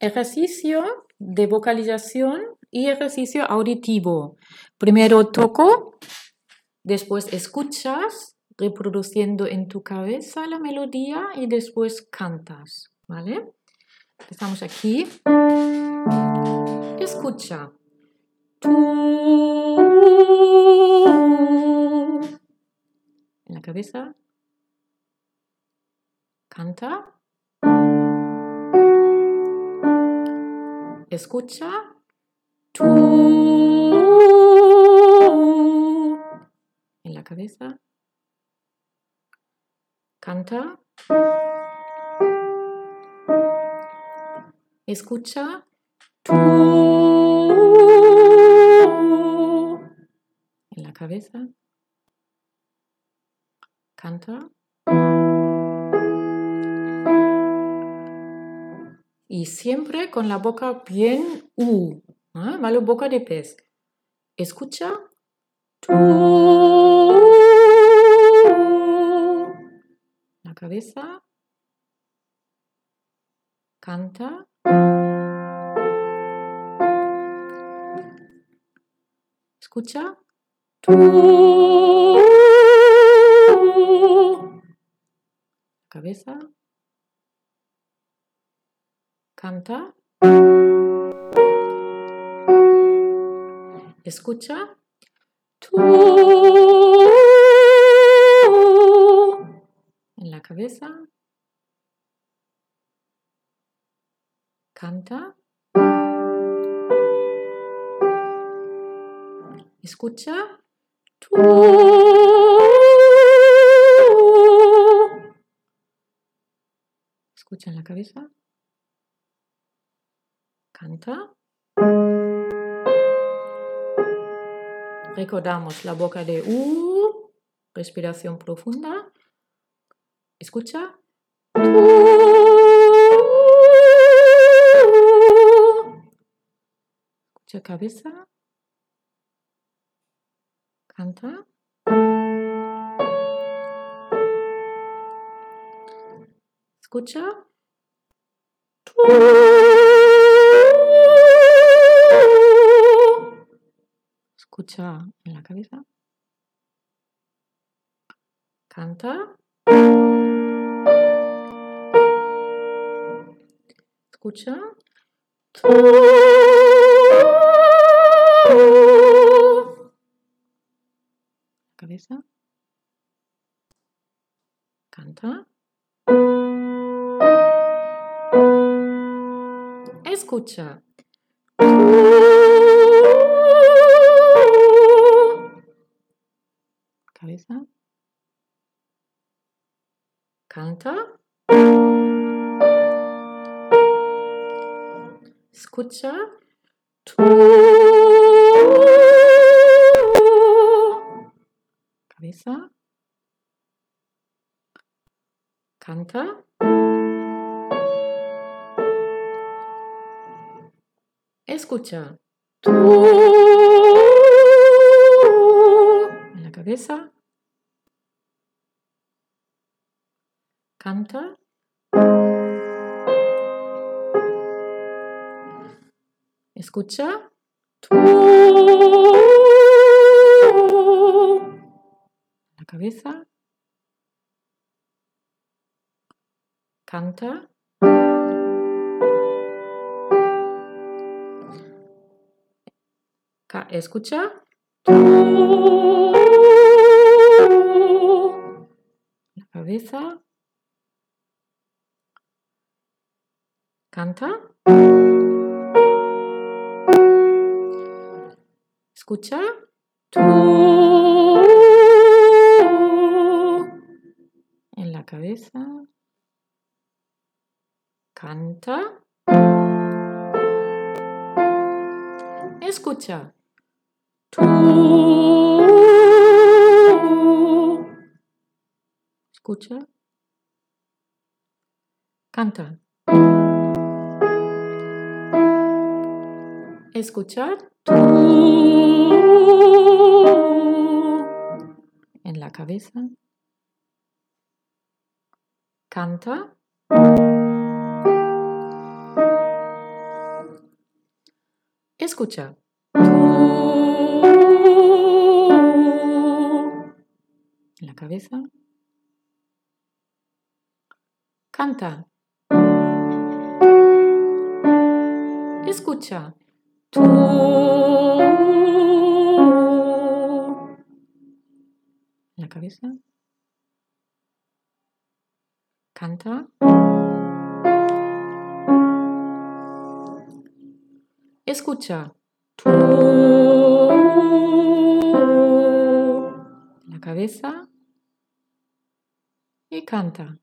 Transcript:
ejercicio de vocalización y ejercicio auditivo. Primero toco, después escuchas, reproduciendo en tu cabeza la melodía y después cantas, ¿vale? Estamos aquí. Escucha. En la cabeza. Canta. Escucha. En la cabeza. Canta. Escucha. En la cabeza. Canta. Y siempre con la boca bien U, ¿ah? ¿vale? Boca de pez. Escucha. La cabeza. Canta. Escucha. Cabeza. Canta. Escucha. En la cabeza. Canta. Escucha. Escucha en la cabeza. Recordamos la boca de U. Respiración profunda. Escucha. Escucha cabeza. Canta. Escucha. Escucha en la cabeza. Canta. Escucha. Cabeza. Canta. Escucha. Canta. Escucha. Cabeza. Canta. Escucha. En la cabeza. Canta. Escucha. La cabeza. Canta. Escucha. La cabeza. Canta. Escucha. En la cabeza. Canta. Escucha. Escucha. Canta. Escuchar. En la cabeza. Canta. Escucha. La cabeza. Canta. Escucha. La cabeza. Canta. Escucha. La cabeza. Y canta.